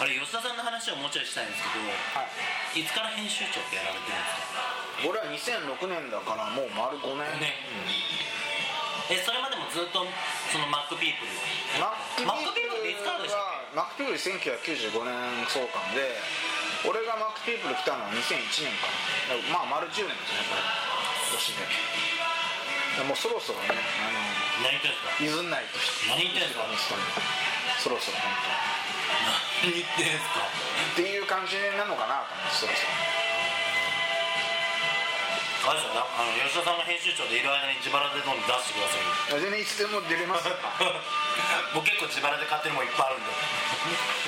あれ吉田さんの話をもうちょいしたいんですけど、はい。い、つから編集長ってやられてるんですか？俺は2006年だからもう丸5年。ね。えそれまでもずっとそのマ MacPeople っていつからでした MacPeople 1995年創刊で俺が MacPeople 来たのは2001年かな。まあ丸10年ですねこれ。今年で。もうそろそろねあけ何言ってんですか？の譲んないとして。何言ってんすか？そろそろ本何言ってんすか？当にっていう感じなのかなと思ってそろそろ。あれですよなあの吉田さんが編集長でいる間に自腹でどんどん出してくださいよ。全然いつでも出れます。よ 僕結構自腹で買ってるもんいっぱいあるんで。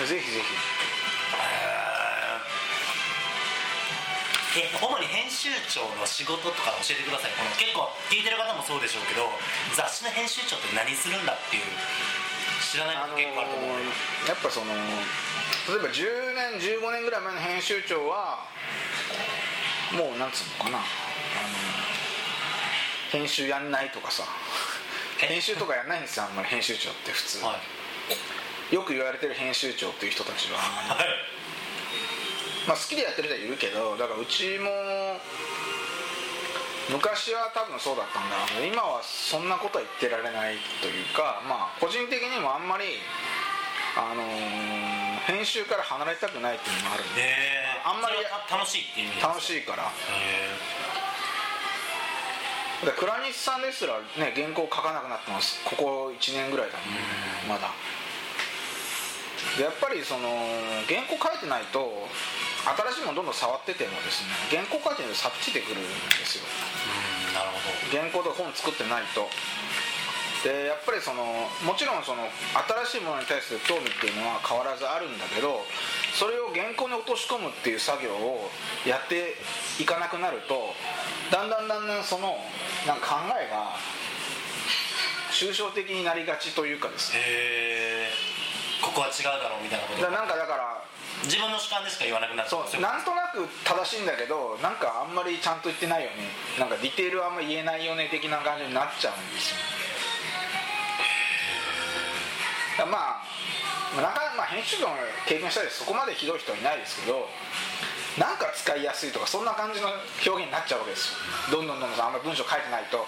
ぜひぜひ。え主に編集長の仕事とか教えてください。この結構聞いてる方もそうでしょうけど雑誌の編集長って何するんだっていう知らないあのこと結構あると思う、やっぱその例えば10年15年ぐらい前の編集長はもうなんつうのかな。あの編集やんないとかさ。え？編集とかやんないんですよあんまり編集長って普通、はい。よく言われてる編集長っていう人たちは。はい。まあ好きでやってる人はいるけどだからうちも昔は多分そうだったんだ。ろうけど今はそんなことは言ってられないというかまあ個人的にもあんまりあのー編集から離れたくないっていうのもあるんで。えあんまり楽しいっていう意味楽いしいから。へで倉西さんですらね原稿書かなくなってます。ここ1年ぐらいだもん。ねまだ。でやっぱりその原稿書いてないと新しいものどんどん触っててもですね原稿書いてないとさっちてくるんですよ。うんなるほど。原稿とか本作ってないと。でやっぱりそのもちろんその新しいものに対する興味っていうのは変わらずあるんだけどそれを原稿に落とし込むっていう作業をやっていかなくなるとだんだんだんだんそのなんか考えが抽象的になりがちというかですね。ここは違うだろうみたいなこと。なんかだから自分の主観でしか言わなくなる。そうなんとなく正しいんだけどなんかあんまりちゃんと言ってないよね。なんかディテールはあんまり言えないよね的な感じになっちゃうんですよ。まあなかなか、まあ、編集長の経験したりそこまでひどい人はいないですけどなんか使いやすいとかそんな感じの表現になっちゃうわけですよ。どんどんどんどんあんまり文章書いてないと。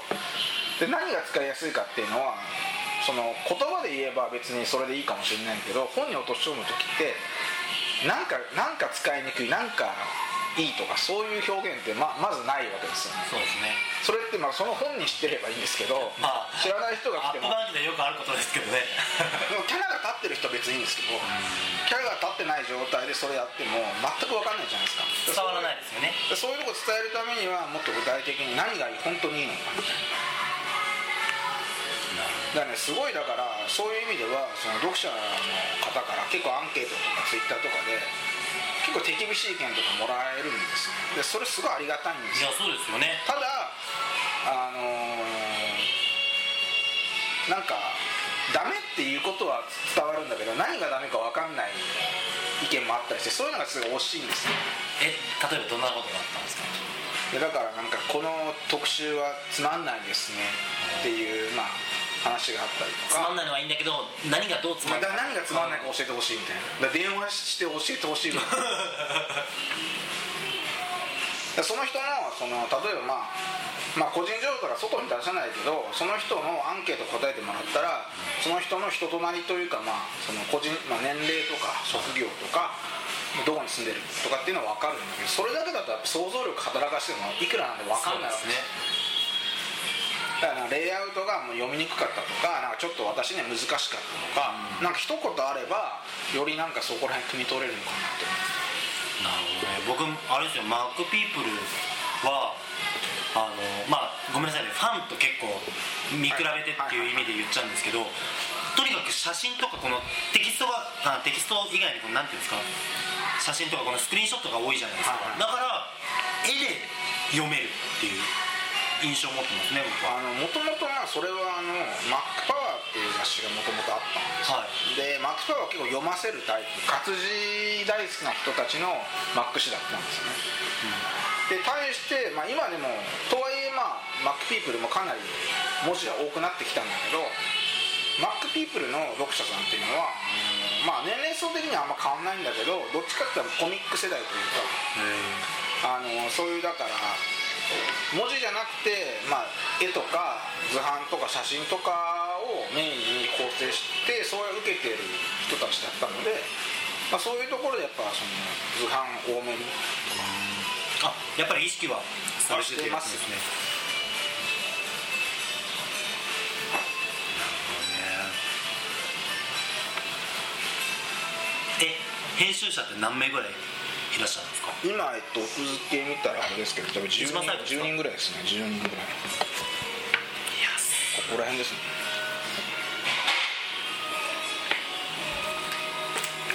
で何が使いやすいかっていうのはその言葉で言えば別にそれでいいかもしれないけど本に落とし込む時ってなんかなんか使いにくいなんかいいとかそういう表現ってままずないわけですよ。ねそうですね。それってまあその本に知ってればいいんですけど、まあ知らない人がアップ来てもバージでよくあることですけどね。でもキャラが立ってる人は別にいいんですけどキャラが立ってない状態でそれやっても全く分かんないじゃないですか。伝わらないですよね。でそういうとこ伝えるためにはもっと具体的に何がいい本当にいいのかみたいなだねすごいだからそういう意味ではその読者の方から結構アンケートとかツイッターとかで結構手厳しい意見とかもらえるんですよ。でそれすごいありがたいんですよ。いやそうですよね。ただあのーなんかダメっていうことは伝わるんだけど何がダメか分かんない意見もあったりしてそういうのがすごい惜しいんですよ。え例えばどんなことがあったんですか？でだからなんかこの特集はつまんないですねっていうまあ話があったりとか。つまんないのはいいんだけど何がどうつまんない何がつまんないか教えてほしいみたいな。電話して教えてほしい その人のその例えばまあまあ個人情報とか外に出さないけどその人のアンケート答えてもらったらその人の人となりというかまあその個人、まあ、年齢とか職業とかどこに住んでるとかっていうのは分かるんだけどそれだけだとやっぱ想像力働かしてもいくらなんで分かんないわけ。ですねだからレイアウトがもう読みにくかったとかなんかちょっと私には難しかったとか、なんか一言あればよりなんかそこら辺汲み取れるのかなとなるほどね。僕あれですよ。マックピープルはあのまあごめんなさいね。ファンと結構見比べてっていう意味で言っちゃうんですけどとにかく写真とかこのテキストがあテキスト以外にこのなんていうんですか？写真とかこのスクリーンショットが多いじゃないですか、だから絵で読めるっていう印象を持ってますね僕は。あのもともとまあそれはあのマックパワーっていう雑誌がもともとあったんですよ、はい。でマックパワーは結構読ませるタイプ活字大好きな人たちのマック誌だったんですね、で対して、まあ、今でもとはいえまあマックピープルもかなり文字が多くなってきたんだけどマックピープルの読者さんっていうのはまあ年齢層的にはあんま変わんないんだけどどっちかっていうとコミック世代というかあのそういうだから文字じゃなくて、まあ、絵とか図版とか写真とかをメインに構成してそれを受けてる人たちだったので、まあ、そういうところでやっぱその図版多めにあやっぱり意識はされてるんですね。え編集者って何名ぐらい？いらっしゃるんですか？今、えっと、奥付け見たらあれですけど多分 10, 一番最後ですか？人10人ぐらいですね。10人ぐらい。いやすここら辺ですね。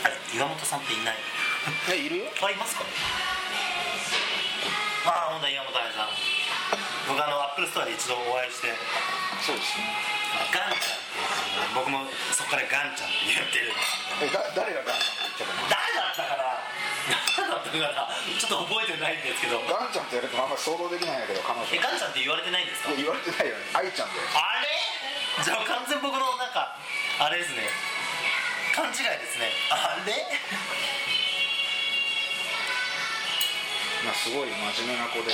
あれ岩本さんっていない？えいるよ。あいますか？ああ本当岩本彩さん。僕あのアップルストアで一度お会いして。そうですね。ガンちゃん僕もそこからガンちゃんって言ってるんですえだ誰がガンちゃんって言っ誰だったかな？誰だったかなちょっと覚えてないんですけど。ガンちゃんって言われてもあんまり想像できないんだけど彼女。えガンちゃんって言われてないんですか？いや言われてないよね。愛ちゃんで。あれ？じゃあ完全僕のなんかあれですね。勘違いですね。あれ？まあすごい真面目な子で。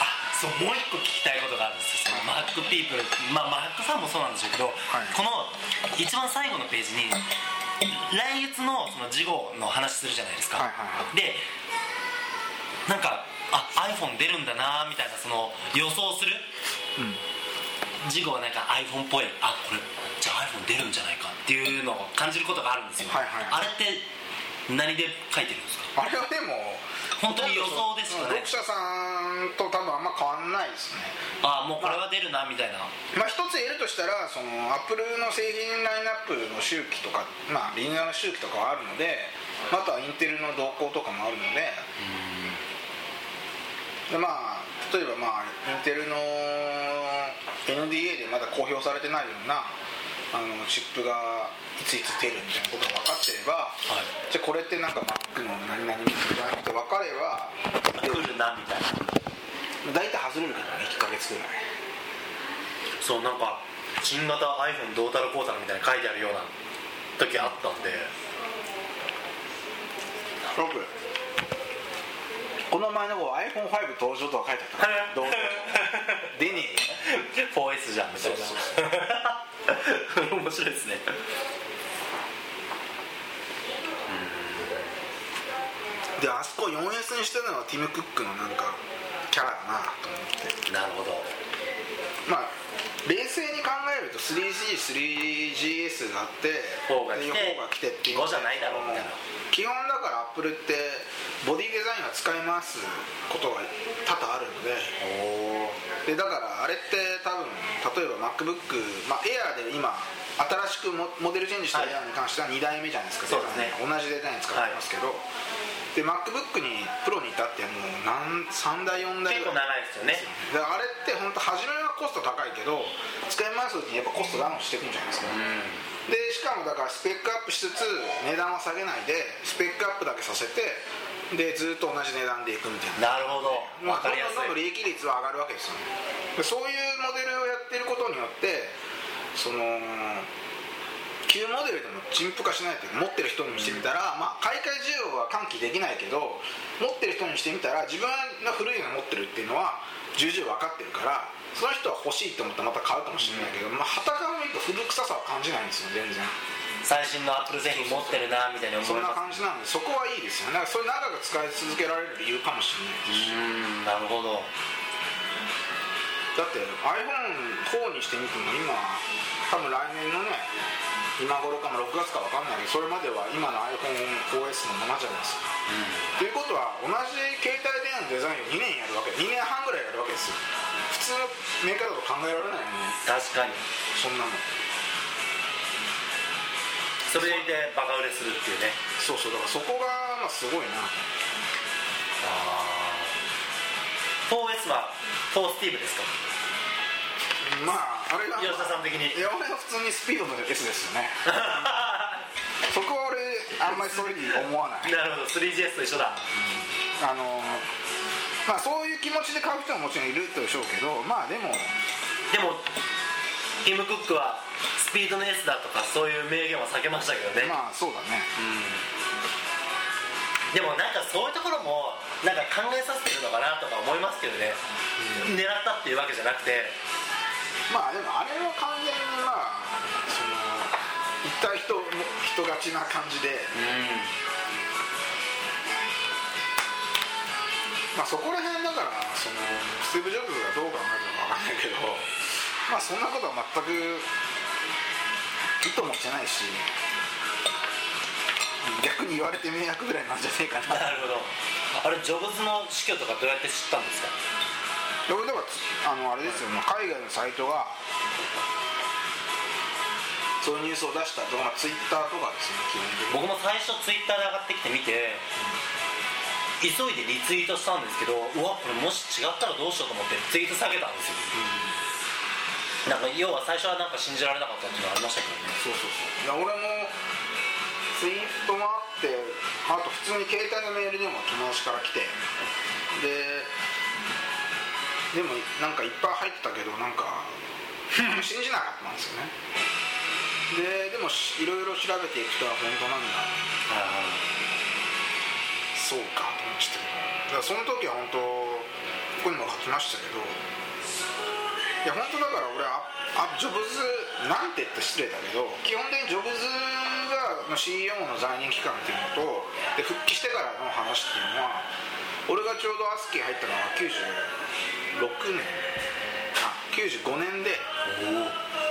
あそうもう一個聞きたいことがあるんですよ。そのマックピープルまあマックさんもそうなんでしょうけど、はい。この一番最後のページに来月のその事後の話するじゃないですか、はいはいはでなんかあ iPhone 出るんだなみたいなその予想する？うん。事後はなんか iPhone っぽいあこれじゃあ iPhone 出るんじゃないかっていうのを感じることがあるんですよ、はいはい。あれって何で書いてるんですか？あれはでも本当に予想でしかない読者さんと多分あんま変わんないですね。あもうこれは出るなみたいな、まあ一つ言えるとしたらそのアップルの製品ラインナップの周期とかまあリニューアル周期とかはあるのであとはインテルの動向とかもあるのででまあ例えばまあインテルの NDA でまだ公表されてないようなあのチップがいついつ出るみたいなことが分かってればはい。じゃあこれってなんか Mac の何々みたいなこと分かれば来るなみたいな。大体外れるけどね1ヶ月ぐらい。そうなんか新型 iPhone どうたらこうたらみたいに書いてあるような時あったんで。僕この前の方 iPhone5 登場とは書いてあった。どう出ねえよ 4S じゃんみたいな 面白いですね。であそこ 4S にしてるのはティム・クックのなんかキャラだなと思って。なるほど。まあ冷静に考えると 3G3GS があって4が来てで4が来てっていう。5じゃないだろうみたいな。基本だからアップルってボディデザインは使い回すことが多々あるので。おおでだからあれって多分例えば MacBook、まあ、Air で今新しくモモデルチェンジしたはい Air に関しては2代目じゃないですか、そうですね。デザイン。同じデザイン使ってますけど、で MacBook にプロに至ってはもう何3代4代結構長いですよね。であれって本当初めはコスト高いけど使い回すうちにやっぱコストダウンしていくんじゃないですか、でしかもだからスペックアップしつつ値段は下げないでスペックアップだけさせてでずっと同じ値段でいくみたいな。なるほど。まあ、分かりやすどんどんどん利益率は上がるわけですよね。でそういうモデルをやってることによってその旧モデルでも陳腐化しないというか持ってる人にしてみたら、まあ、買い替え需要は喚起できないけど持ってる人にしてみたら自分が古いの持ってるっていうのは重々分かってるからその人は欲しいと思ったらまた買うかもしれないけど、まあ、はたから見ると古臭さは感じないんですよ全然。最新のアップル製品持ってるなみたいに思そんないます感じなんでそこはいいですよね。だからそれ長く使い続けられる理由かもしれないですし。うんなるほどだって iPhone4 にしてみても今多分来年のね今頃かも6月か分かんないけどそれまでは今の iPhoneOS のままじゃないですか。ということは同じ携帯電話のデザインを2年やるわけ2年半ぐらいやるわけですよ。普通のメーカーだと考えられないよね。確かに。そんなの。それでバカ売れするっていうね。そうそうだからそこがまあすごいなあ 4S は4スティーブですか？まああれが吉田さん的に。いや俺は普通にスピードの S ですよね。そこは俺あんまりそういうふうに思わない。なるほど。3GS と一緒だ。あのまあそういう気持ちで買う人ももちろんいるでしょうけどまあでもでもティム・クックはスピードの S だとかそういう名言は避けましたけどね、まあそうだねでもなんかそういうところもなんか考えさせてるのかなとか思いますけどね、狙ったっていうわけじゃなくて。まあでもあれは完全にまあその言った人の人勝ちな感じで、まあそこら辺だからそのスティーブ・ジョブズがどう考えるのかわかんないけどまあそんなことは全く意図もしてないし逆に言われて迷惑ぐらいなんじゃねえかな。なるほど。あれジョブズの死去とかどうやって知ったんですか？で俺だからあのあれですよ、まあ、海外のサイトがそういうニュースを出したとか、まあ、ツイッターとかですね基本的に。僕も最初ツイッターで上がってきて見て、急いでリツイートしたんですけどうわこれもし違ったらどうしようと思ってツイート下げたんですよ、なんか要は最初はなんか信じられなかったっていうのはありましたけどね。そうそうそう。いや俺もツイートもあってあと普通に携帯のメールでも友達から来てででもなんかいっぱい入ってたけどなんか 信じなかったんですよね。ででもいろいろ調べていくと本当なんだ。そうかと思いましたけどだからその時は本当ここにも書きましたけどいや本当だから俺はあジョブズなんて言って失礼だけど基本的にジョブズが CEO の在任期間っていうのとで復帰してからの話っていうのは俺がちょうどアスキー入ったのは96年。あ95年で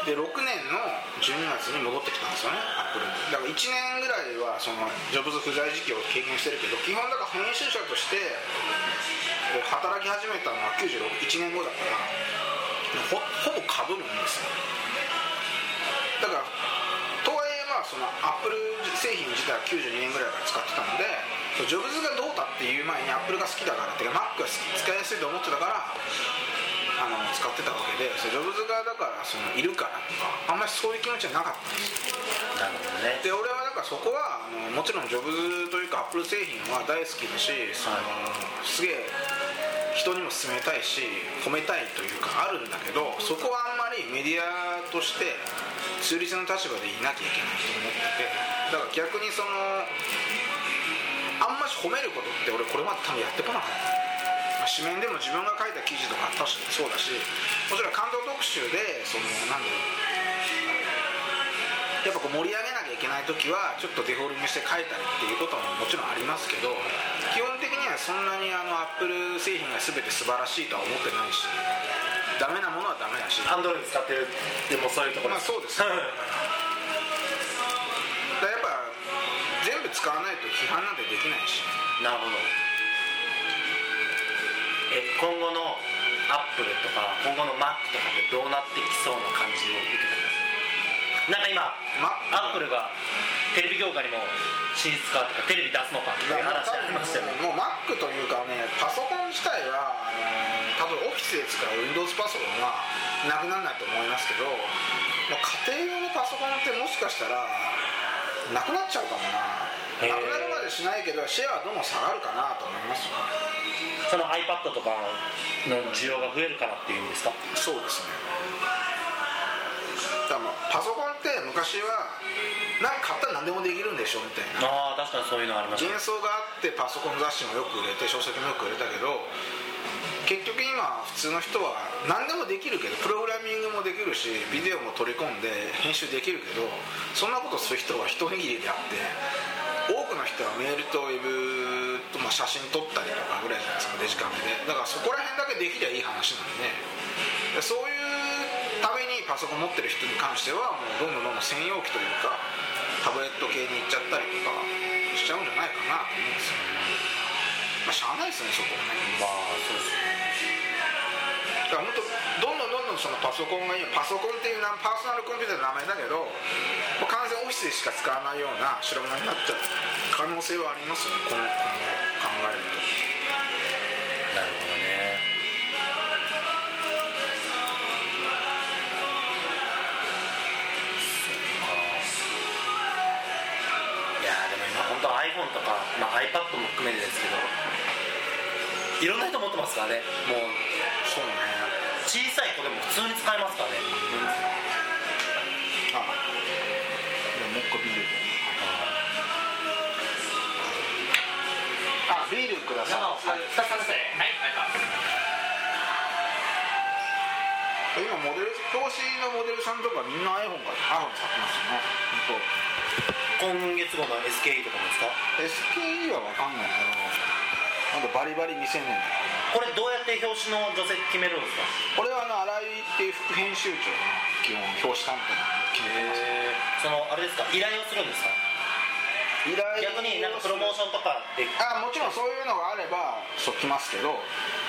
で6年の12月に戻ってきたんですよねアップルに。だから1年ぐらいはそのジョブズ不在時期を経験してるけど基本だから編集者として働き始めたのは96 1年後だからほほぼかぶるんですよ。だからそのアップル製品自体は92年ぐらいから使ってたのでジョブズがどうだっていう前にアップルが好きだからっていうか Mac が好き使いやすいと思ってたからあの使ってたわけでジョブズがだからそのいるからとかあんまりそういう気持ちはなかったんですよ。なるほどね。で俺はだからそこはあのもちろんジョブズというかアップル製品は大好きだしその、すげえ人にも勧めたいし褒めたいというかあるんだけどそこはあんまりメディアとして中立の立場でいなきゃいけないと思っててだから逆にそのあんまし褒めることって俺これまで多分やってこなかった。まあ紙面でも自分が書いた記事とか確かにそうだしもちろん感動特集でそのなんだろう。やっぱこう盛り上げなきゃいけない時はちょっとデフォルメして書いたりっていうことももちろんありますけど基本的にはそんなにあのアップル製品が全て素晴らしいとは思ってないしダメなものはダメだし。アンドロイド使ってるでもそういうところ。まあそうですだやっぱ全部使わないと批判なんてできないし。なるほど。え今後のアップルとか今後の Mac とかってどうなってきそうな感じを受けてます？なんか今アップルがテレビ業界にも進出かとかテレビ出すのかっていう話ありましたよね。もう Mac というかねパソコン自体はあの例えばオフィスで使う Windows パソコンはなくならないと思いますけど、まあ、家庭用のパソコンってもしかしたらなくなっちゃうかもな。なくなるまでしないけどシェアはどんどん下がるかなと思います。よその iPad とかの需要が増えるからっていうんですか？そうですねだからまあパソコンって昔はなんか買ったら何でもできるんでしょみたいなああ確かにそういうのありました。幻想があってパソコン雑誌もよく売れて書籍もよく売れたけど結局今普通の人は何でもできるけどプログラミングもできるしビデオも取り込んで編集できるけどそんなことする人は一握りであって多くの人はメールとウェブと、まあ、写真撮ったりとかぐらいじゃないですか。デジカメで。だからそこら辺だけできりゃいい話なんででそういうパソコン持ってる人に関してはもうどんどんどんどん専用機というかタブレット系に行っちゃったりとかしちゃうんじゃないかなと思うんですよまあしゃあないですねそこはね。まあそうですね。だから本当どんどんどんどんそのパソコンが今パソコンっていうなパーソナルコンピューターの名前だけどもう完全オフィスでしか使わないような代物になっちゃう可能性はありますよね今後考えるととか、まあ、iPad も含めてですけどいろんな人持ってますからね。もうそうね。小さい子でも普通に使えますからね、1個ビールあビールください、はい。2つずつはい今モデル表紙のモデルさんとかみんな iPhone が iPhone 使ってますよね今月号の SKE とかもですか？SKE は分かんないけどなんかバリバリ2000年だこれどうやって表紙の女性決めるんですか？これはあの新井っていう副編集長が基本表紙担当決めてます。そのあれですか？依頼をするんですか？依頼逆になんかプロモーションとかであもちろんそういうのがあればそう来ますけど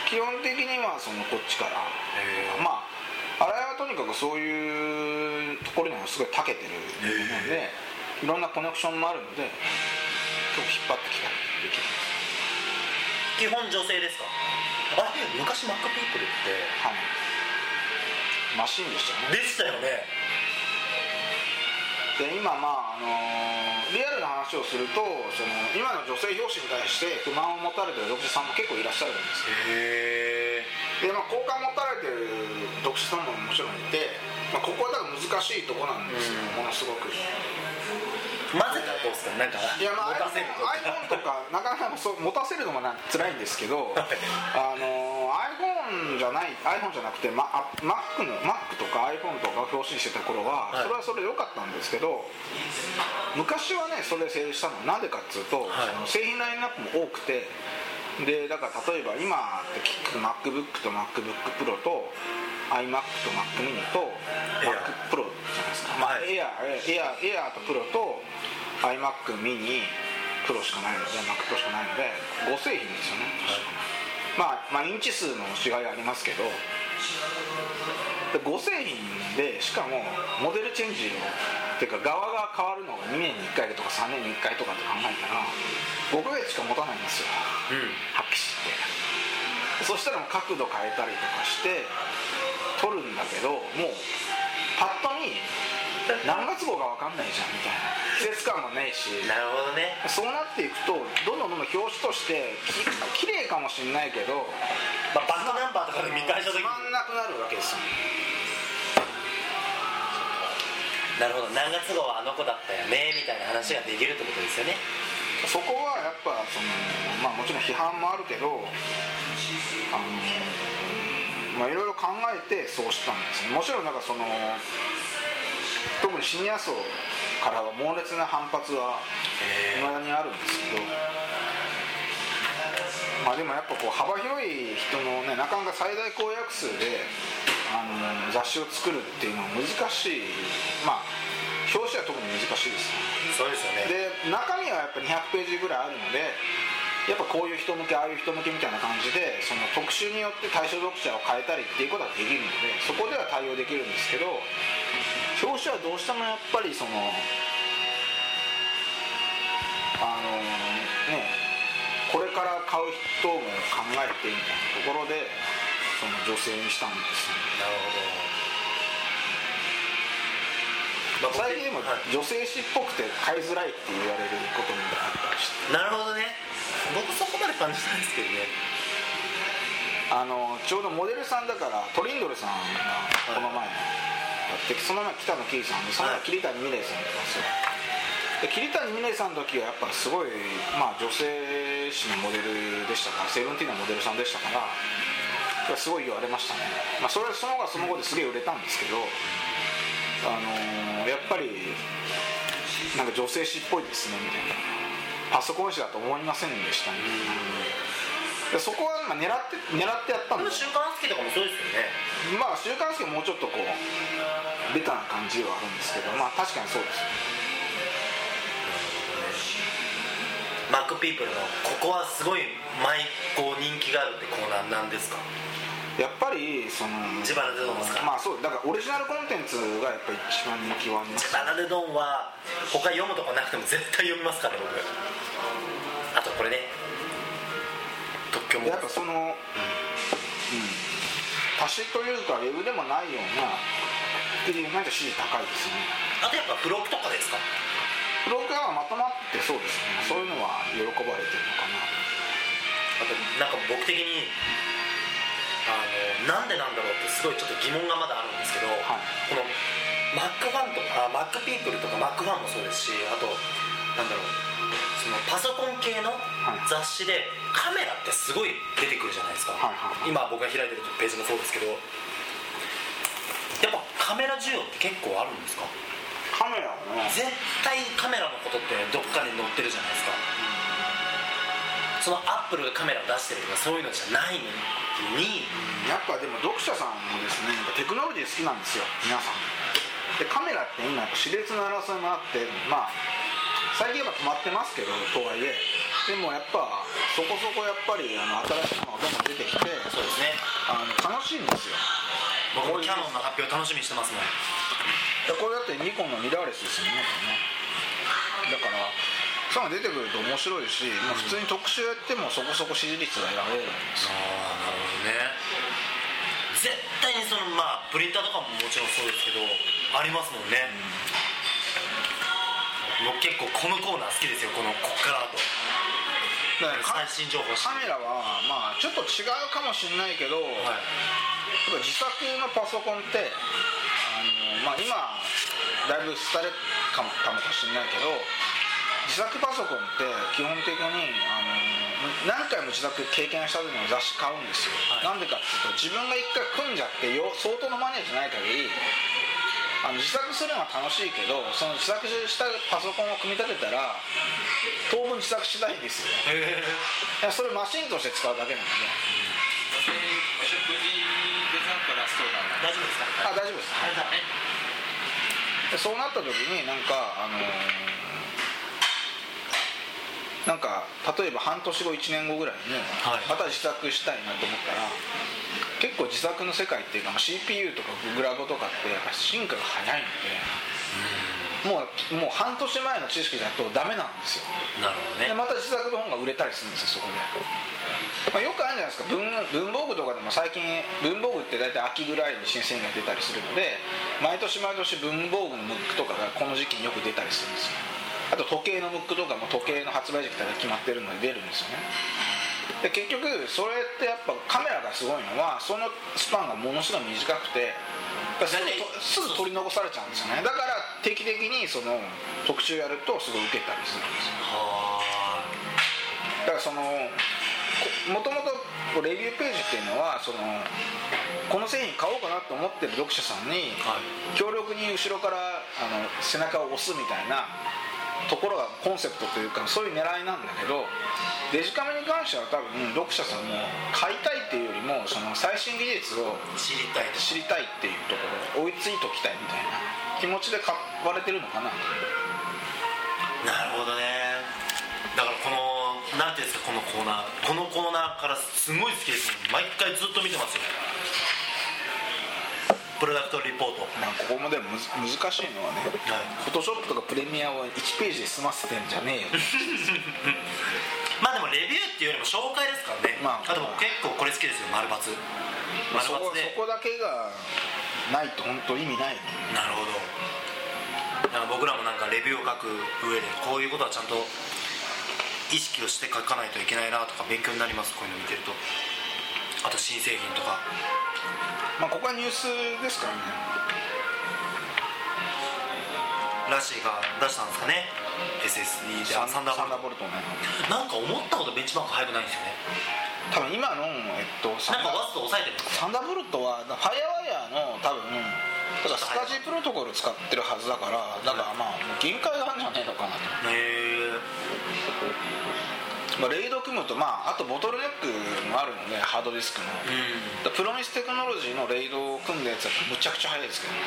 基本的にはそのこっちから。まあ新井はとにかくそういうところにもすごい長けてるのでいろんなコネクションもあるので今日引っ張ってきたりできる基本女性ですか？あれ昔マックピープルって？はい。マシンでしたよね。でしたよね。で今まああのリアルな話をするとその今の女性表紙に対して不満を持たれてる読者さんも結構いらっしゃるんですよ。へえでまあ好感持たれてる読者さんももちろんいて、まあ、ここはだから難しいとこなんですよ、ものすごく混ぜたらどうですかなんかいやまあ iPhone とかなかなかそう持たせるのもな辛いんですけどあの iPhone じゃない iPhone じゃなくて、ま、あ Mac の Mac とか iPhone とか表紙にしてた頃は、はい。それはそれで良かったんですけど昔はねそれ成立したのはなんでかっつうと、はい。その製品ラインナップも多くてでだから例えば今って MacBook と MacBookPro と iMac と Mac mini と MacPro じゃないですか、まあ、はい。Air, Air, Air と Pro と iMac mini プロしかないので Mac Pro しかないので5製品ですよね、まあ、まあインチ数の違いはありますけどで5製品でしかもモデルチェンジをっていうか側が変わるのが2年に1回とか3年に1回とかって考えたら5ヶ月しか持たないんですよ。うん。発揮してそしたらもう角度変えたりとかして撮るんだけどもうパッと見何月号が分かんないじゃんみたいな。季節感もねえし。なるほどね。そうなっていくとどんどんどんどん表紙としてき綺麗かもしれないけどまあ、バックナンバーとかで見返した時つまんなくなるわけですよ。なるほど。何月号はあの子だったよねみたいな話ができるってことですよね。そこはやっぱそのまあもちろん批判もあるけどあのまあいろいろ考えてそうしたんですね。もちろんなんかその特にシニア層からは猛烈な反発はいまだにあるんですけど。まあでもやっぱこう幅広い人のねなかなか最大公約数であの雑誌を作るっていうのは難しい。まあ表紙は特に難しいですね。そうですよね。で中身はやっぱ200ページぐらいあるのでやっぱこういう人向けああいう人向けみたいな感じでその特集によって対象読者を変えたりっていうことはできるのでそこでは対応できるんですけど表紙はどうしてもやっぱりそのあのねこれから買う人も考えてみたいなところでその女性にしたんですよね。なるほど、まあ、最近でもはい。女性誌っぽくて買いづらいって言われることもあったりして。なるほどね。僕そこまで感じたんですけどね。あのちょうどモデルさんだからトリンドルさんがこの前やって、その前北野キリさんでその前桐谷美玲さんとかですよで桐谷美玲さんの時はやっぱすごい、まあ、女性誌のモデルでしたからセブンティーンのモデルさんでしたからすごい言われましたね、まあ、それそのその後ですげえ売れたんですけどあのやっぱりなんか女性誌っぽいですねみたいな。パソコン誌だと思いませんでしたね。でそこはまあ狙って狙ってやったんででも週刊誌とかもそうですよね。まあ週刊誌はもうちょっとこうベタな感じではあるんですけどまあ確かにそうです。マックピープルのここはすごい毎こう人気があるってコーナーなんですか？やっぱりその自腹でどうですか？まあそうだからオリジナルコンテンツがやっぱり一番人気はあります。バナデドンは他読むとかなくても絶対読みますから僕。あとこれね。特許も。やっぱそのうん足しというかウェブでもないようなっていうなんか支持高いですね。あとやっぱ付録とかですか？ブログがまとまってそうですね。そういうのは喜ばれてるのかな。あとなんか僕的になんでなんだろうってすごいちょっと疑問がまだあるんですけど、はい。このマックファンとかマックピープルとかマックファンもそうですしあとなんだろうそのパソコン系の雑誌でカメラってすごい出てくるじゃないですか、はいはいはい。今僕が開いてるページもそうですけどやっぱカメラ需要って結構あるんですか？カメラはね。絶対カメラのことってどっかに載ってるじゃないですか。そのアップルがカメラを出してるとかそういうのじゃないのにやっぱでも読者さんもですねテクノロジー好きなんですよ皆さん。でカメラって今熾烈な争いもあってまあ最近は止まってますけどとはいえ。でもやっぱそこそこやっぱりあの新しいものがどんどん出てきてそうですね。あの楽しいんですよ。僕もキャノンの発表楽しみにしてますもん。でこれだってニコンのミラーレスですよね。だからそういうの出てくると面白いし、まあ、普通に特集やってもそこそこ支持率が得られるんですよ。ああなるほどね。絶対にそのまあプリンターとかももちろんそうですけどありますもんね、僕結構このコーナー好きですよこのこっからとだから最新情報。カメラはまあちょっと違うかもしれないけど、はい。自作のパソコンってあの、まあ、今だいぶ廃れかもかもしれないけど自作パソコンって基本的にあの何回も自作経験した時の雑誌買うんですよ、はい。なんでかっていうと自分が一回組んじゃってよ相当のマネーじゃない限りあの自作するのは楽しいけどその自作したパソコンを組み立てたら当分自作しないんですよ。えそれマシンとして使うだけなので。大丈夫ですか？あ大丈夫です。はいそうなった時になんかあのーなんか例えば半年後1年後ぐらいにはい。また自作したいなと思ったら、結構自作の世界っていうかまあ CPU とかグラボとかってやっぱ進化が早いのでもうもう半年前の知識だとダメなんですよ。なるほどね。でまた自作の本が売れたりするんですよそこで、まあ、よくあるじゃないですか。文文房具とかでも最近文房具って大体秋ぐらいに新製品が出たりするので毎年毎年文房具のムックとかがこの時期によく出たりするんですよあと時計のムックとかも時計の発売時期が決まってるので出るんですよね。で結局それってやっぱカメラがすごいのはそのスパンがものすごい短くてすぐとすぐ取り残されちゃうんですよね。だから定期的にその特集やるとすごい受けたりするんですよ。はだからそのもともとレビューページっていうのはそのこの製品買おうかなと思ってる読者さんに強力に後ろからあの背中を押すみたいなところがコンセプトというかそういう狙いなんだけどデジカメに関しては多分読者さんも買いたいっていうよりもその最新技術を知りたいと。知りたいっていうところ追いついときたいみたいな気持ちで買われてるのかななるほどね。だからこのなんていうんですかこのコーナー。このコーナーからすごい好きです毎回ずっと見てますよプロダクトリポート。まあここもでも難しいのはねはい。フォトショップとかプレミアを1ページで済ませてんじゃねえよ。まあでもレビューっていうよりも紹介ですからね、まああ。と僕結構これ好きですよ丸。そこそこだけがないと本当意味ない。なるほど。だから僕らもなんかレビューを書く上でこういうことはちゃんと意識をして書かないといけないなとか勉強になりますこういうの見てるとあと新製品とか。まあここはニュースですからね。ラッシーが出したんですかね。SSD で。あサンダーボルト。ね。なんか思ったほどベンチマーク速くないんですよね。多分今のえっとなんかワスト抑えてるんですよ。サンダーボルトはファイアワイヤーの多分だからスカジープロトコル使ってるはずだからだからまあ限界があるんじゃねえのかなと。へえまあ、レイド組むと、まあ、あとボトルネックもあるのでハードディスクの、プロミステクノロジーのレイドを組んだやつだとむちゃくちゃ速いですけどね。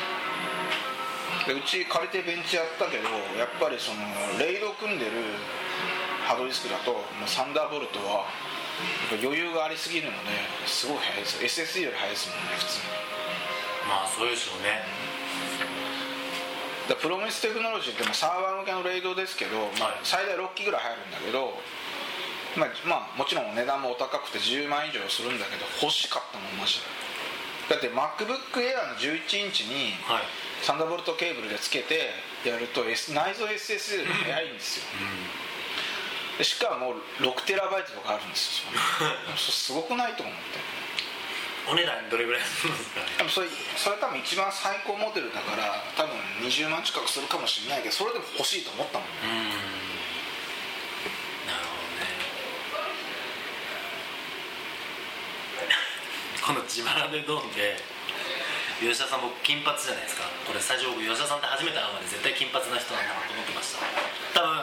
でうち借りてベンチやったけどやっぱりそのレイドを組んでるハードディスクだともうサンダーボルトは余裕がありすぎるのですごい速いです。SSD より速いですもんね普通に。まあそうでしょうね。プロミステクノロジーってまあサーバー向けのレイドですけど、まあはい。最大6機ぐらい入るんだけど、まあ、まあもちろん値段もお高くて10万以上するんだけど欲しかったもんマジで。だって MacBook Air の11インチにはい。サンダーボルトケーブルでつけてやると、S、内蔵 SSD より速いんですよ。でしかも6テラバイトとかあるんですよ すごくないと思って。お値段どれぐらいするんですか？ね多分それそれ多分一番最高モデルだから多分20万近くするかもしれないけどそれでも欲しいと思ったもん。ねうんなるほどねこの自腹でドンで吉田さん僕金髪じゃないですか。これスタジオ僕吉田さんって初めて会うまで絶対金髪な人なんだなと思ってました。多分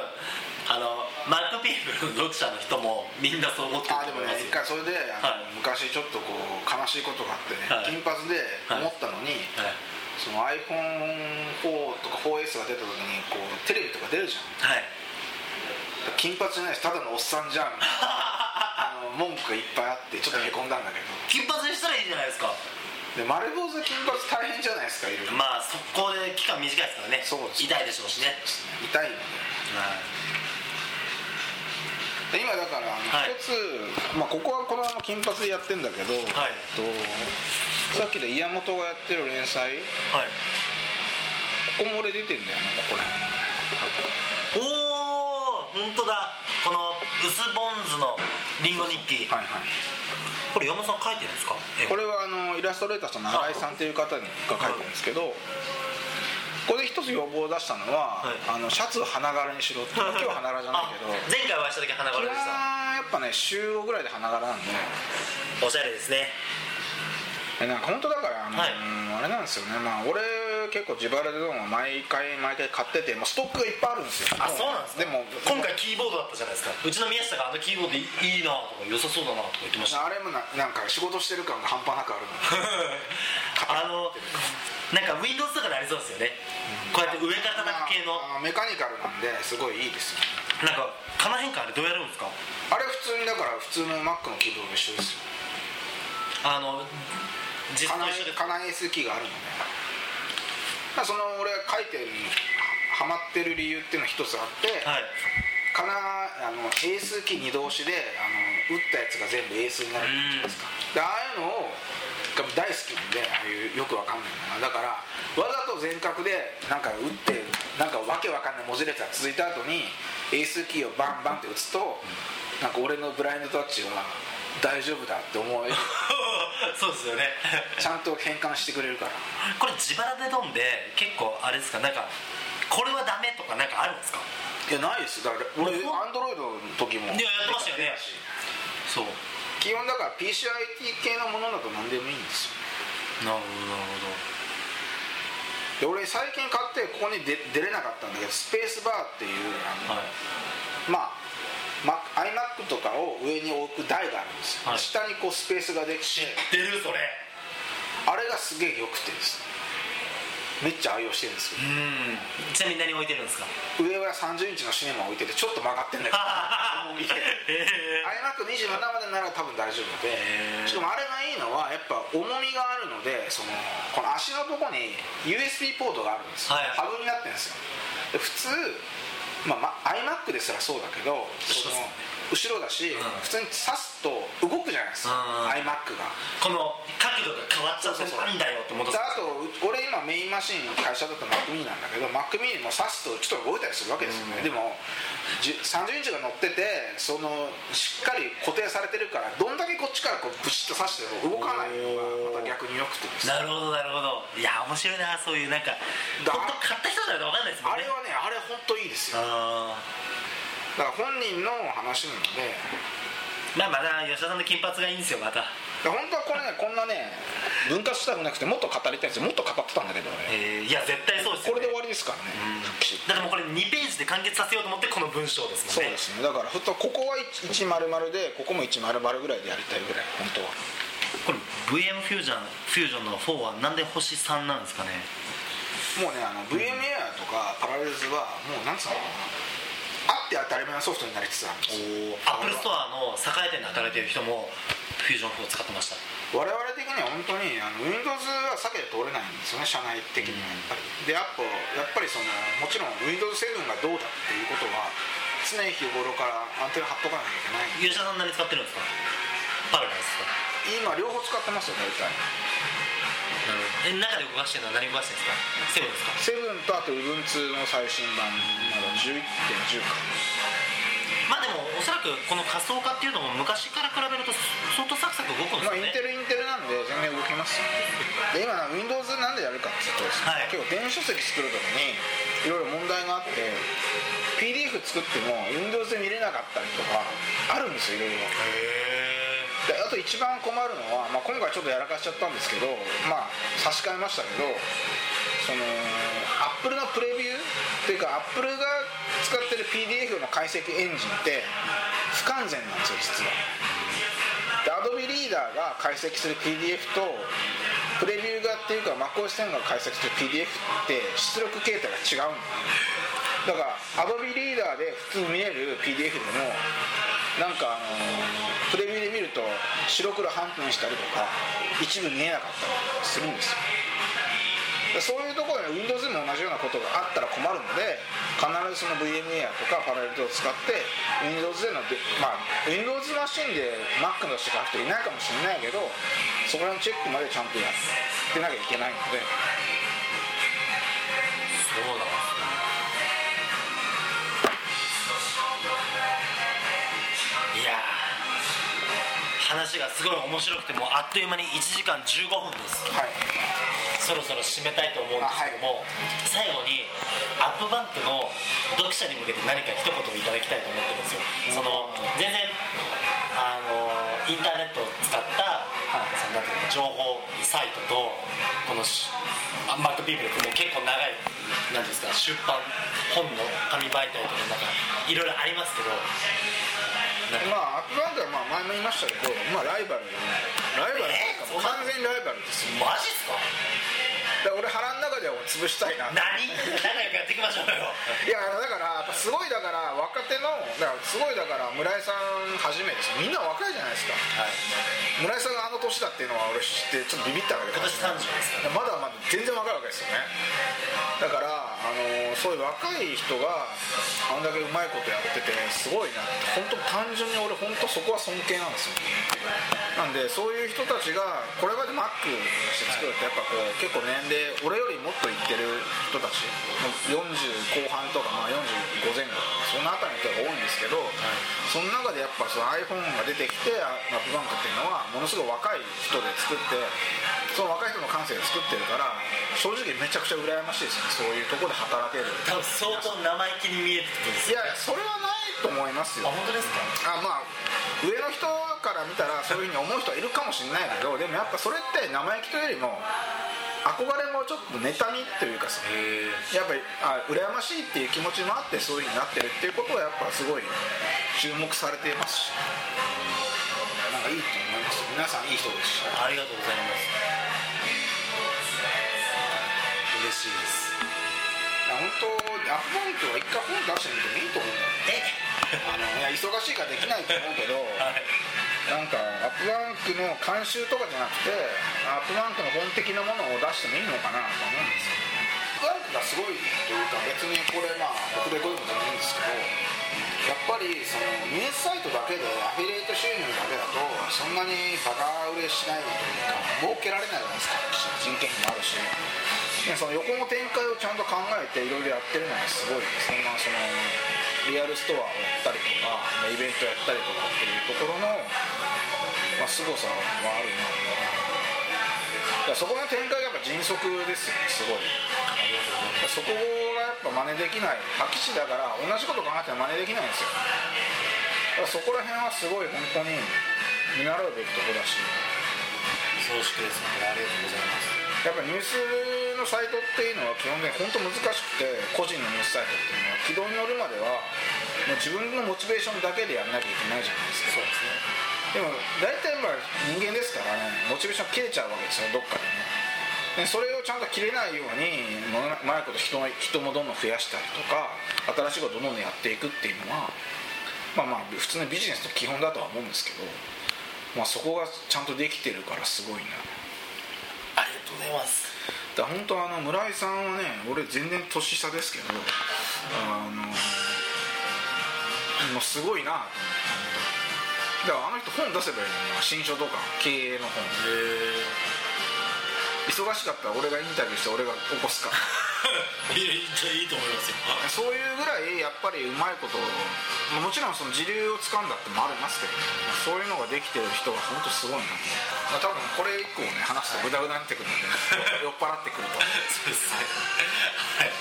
あのマックピープルの読者の人もみんなそう思ってるあでもと思いますよ。ね一回それではい昔ちょっとこう悲しいことがあってね、はい。金髪で思ったのに、はい。その iPhone4 とか 4S が出た時にこうテレビとか出るじゃん。はい。金髪じゃないしただのおっさんじゃん 文句がいっぱいあってちょっとへこんだんだけど。金髪にしたらいいじゃないですか。で丸坊主金髪大変じゃないですかいろいろまあ速攻で期間短いですからね。そうです。痛いでしょうしね。痛いので。で今だからはい。一つ、まあ、ここはこのまま金髪でやってんだけど、はい。とさっきで岩本がやってる連載。はい。ここも俺出てんだよねここら辺。おお本当だこの薄ボンズのリンゴ日記。はいはい。これ山本さん書いてるんですか？えこれはあのイラストレーターの新井さんという方にが書いてるんですけどここで一つ要望を出したのは、はい。あのシャツを花柄にしろって今日は花柄じゃないけどあ前回お会いした時花柄でした。やっぱね週5ぐらいで花柄なんで。おしゃれですね。えなんか本当だからあの、はい。あれなんですよね。まあ俺結構自腹でどうも毎回毎回買っててもうストックがいっぱいあるんですよ。あそうなんですでも今回キーボードだったじゃないですか。うちの宮下があのキーボードいいいなとか良さそうだなとか言ってました。あれもななんか仕事してる感が半端なくあるの。あのなんか Windows とかでありそうですよね。こうやって上から叩く系の。まああメカニカルなんですごいいいですよ。なんかこの変化あれどうやるんですか？あれ普通にだから普通の Mac のキーボードと一緒ですよ。あの実カナと一緒でカナエースキーがあるので、まあ、その俺が書いてるハマってる理由っていうのが一つあって、はい。かなあのエースキー2同士であの打ったやつが全部エースになるじゃないですか。でああいうのをが大好きなんでああいうよくわかんないのがだからわざと全角でなんか打ってなんかわけわかんない文字列が続いた後にエースキーをバンバンって打つとなんか俺のブラインドタッチは大丈夫だって思える。そうですよね。ちゃんと変換してくれるから。これ自腹でドンで結構あれですか？なんかこれはダメとかなんかあるんですか？いやないです。だから俺アンドロイドの時もいややってましたよね。そう。基本だから PCIT 系のものだと何でもいいんですよ。なるほどなるで俺最近買ってここに出出れなかったんだけどスペースバーっていうはい。まあ iMac とかを上に置く台があるんですよ、はい。下にこうスペースができて。出るそれ。あれがすげえ良くてですね。めっちゃ愛用してるんですようん。ちなみに何置いてるんですか？上は30インチのシネマ置いててちょっと曲がってんだけど。重みでへ iMac27 までなら多分大丈夫で。しかもあれがいいのはやっぱ重みがあるのでそのこの足のとこに USB ポートがあるんですよ、はい。はいハブになってるんですよ。で普通、まあ、ま iMac ですらそうだけどその後ろだし、うん。普通に挿すと動くじゃないですか、うん。iMac が。この角度が変わっちゃってなんだよって戻す。であと俺今メインマシン会社だと Mac mini なんだけど Mac mini も挿すとちょっと動いたりするわけですよね、でもじ30インチが乗っててそのしっかり固定されてるからどんだけこっちからこうブシッと挿しても動かないのがまた逆に良くてですね。なるほどなるほど。いや面白いなそういうなんかだ。本当買った人じゃないと分かんないですもんね。あれはねあれ本当いいですよ。あだから本人の話なので。ーまあまだ吉田さんの金髪がいいんですよまた。で本当はこれねこんなね分割したくなくてもっと語りたいんですよもっと語ってたんだけどね。えーいや絶対そうですよ、ね、これで終わりですからねだってもうこれ2ページで完結させようと思ってこの文章ですもんね。そうですね。だからふとここは1丸々でここも1丸々ぐらいでやりたいぐらい本当は。これ VM フュージョンフュージョンの4はなんで星3なんですかねもうねあの VMware とか Parallels はもうなんつうのかなあって当たり前のソフトになりつつあるんですよ。アップルストアの栄店で働いてる人もフュージョン4を使ってました。我々的には本当にあの Windows は避けて通れないんですよね社内的にはやっぱり、でやっぱやっぱりそのもちろん Windows7 がどうだっていうことは常日頃からアンテナ張っとかなきゃいけない。吉田さん何使ってるんですか？ Parallels か。今両方使ってますよ大体え中で動かしてるのは何動かしてるんですか？セブンですか？7とあと Ubuntu の最新版まだ11.10か。まあでもおそらくこの仮想化っていうのも昔から比べると相当サクサク動くんですまあ、インよねテルインテルなんで全然動きますよ で今 Windows なんでやるかっていうとはい。結構電子書籍作る時にいろいろ問題があって PDF 作っても Windows で見れなかったりとかあるんですよいろいろ。へであと一番困るのは、まあ、今回ちょっとやらかしちゃったんですけどまあ差し替えましたけどそのアップルのプレビューっていうかアップルが使ってる PDF の解析エンジンって不完全なんですよ実は。で Adobe リーダーが解析する PDF とプレビューがっていうか MacOS10 が解析する PDF って出力形態が違うんだだから Adobe リーダーで普通見える PDF でもなんかあのプレビューと白黒半分したりとか一部見えなかったりするんですよ。そういうところで Windows でも同じようなことがあったら困るので必ずその VMware とかパラレルを使って Windows でので、まあ、Windows マシンで Mac の人書く人いないかもしれないけどそこら辺のチェックまでちゃんとやってなきゃいけないので。そうながすごい面白くてもうあっという間に1時間15分です。はい。そろそろ締めたいと思うんですけども、最後にアップバンクの読者に向けて何か一言いただきたいと思ってるんですよ。その全然あのインターネットを使った、そのなんていうの情報サイトとこのマックピープルってもう結構長いなんですか出版本の紙媒体とかなんかいろいろありますけどまあアップバンクはまあ前も言いましたけど、まあ、ライバルライバル。完全にライバルですよ。マジっすか？だから俺腹の中では潰したいな。何？仲良くやっていきましょうよ。いやだからやっぱすごいだから若手のだからすごいだから村井さんはじめです。みんな若いじゃないですか。はい。村井さんがあの年だっていうのは俺知ってちょっとビビったわけで今年30ですか？まだまだ全然若いわけですよね。だからあのそういう若い人があんだけうまいことやっててすごいなって。本当単純に俺本当そこは尊敬なんですよ。なんでそういう人たちがこれまで Mac して作るってやっぱこう結構年齢俺よりもっといってる人たち40後半とかまあ45前後そのあたりの人が多いんですけど、その中でやっぱその iPhone が出てきてあマップバンクっていうのはものすごい若い人で作ってその若い人の感性で作ってるから正直めちゃくちゃ羨ましいですね。そういうところで働ける多分相当生意気に見えてくるんですよいやそれはないと思いますよ。あ本当ですか？あまあ上の人から見たらそういうふうに思う人はいるかもしれないけどでもやっぱそれって生意気というよりも憧れもちょっと妬みというかさやっぱりあ羨ましいっていう気持ちもあってそういうふうになってるっていうことはやっぱすごい注目されていますし。なんかいいと思います。皆さんいい人ですし。ありがとうございます。嬉しいです。本当アップバンクは一回本出してみてもいいと思う。えあのいや忙しいからできないと思うけどはい。なんかアップバンクの監修とかじゃなくてアップバンクの本的なものを出してもいいのかなと思うんですよアップバンクがすごいというか別にこれまあ僕でこういうことじゃないんですけどやっぱりそのニュースサイトだけでアフィリエイト収入だけだとそんなにバカ売れしないというか儲けられないじゃないですか人件費もあるし。でその横の展開をちゃんと考えていろいろやってるのがすごいですね、まあ、そのリアルストアをやったりとかまあイベントやったりとかっていうところの、まあ、凄さはあるなだからそこの展開がやっぱ迅速ですよねすごい。そこがやっぱ真似できない破棄地だから同じこと考えても真似できないんですよ。だからそこら辺はすごい本当に見習うべきとこだし。恐縮です本当にありがとうございます。やっぱニュースのサイトっていうのは基本的に本当難しくて個人のニュースサイトっていうのは軌道に乗るまではもう自分のモチベーションだけでやんなきゃいけないじゃないですかそうですねでも大体まあ人間ですからねモチベーション切れちゃうわけですよどっかでねでそれをちゃんと切れないようにうまいこと人人もどんどん増やしたりとか新しいことをどんどんやっていくっていうのはまあまあ普通のビジネスの基本だとは思うんですけど、まあ、そこがちゃんとできてるからすごいな。ありがとうございます。だ本当あの村井さんはね俺全然年下ですけどあのもうすごいなと思って。だからあの人本出せばいいのに新書とか経営の本。へ忙しかったら俺がインタビューして俺が起こすか いやいいと思いますよ。そういうぐらいやっぱりうまいことまあもちろんその時流を掴んだってもありますけど、ね、そういうのができてる人が本当すごいな、まあ、多分これ以降ね話すとグダグダになってくるので、酔っ払ってくると。そうですね。はい。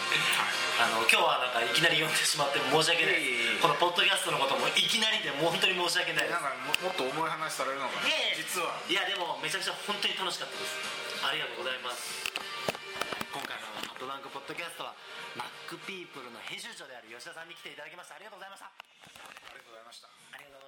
あの今日はなんかいきなり読んでしまって申し訳ないこのポッドキャストのこともいきなりでもう本当に申し訳ないです。なんかももっと重い話されるのが、いやいや実は。いやでもめちゃくちゃ本当に楽しかったです。ありがとうございます。今回の「ハットダンクポッドキャスト」はマックピープルの編集長である吉田さんに来ていただきました。ありがとうございました。ありがとうございました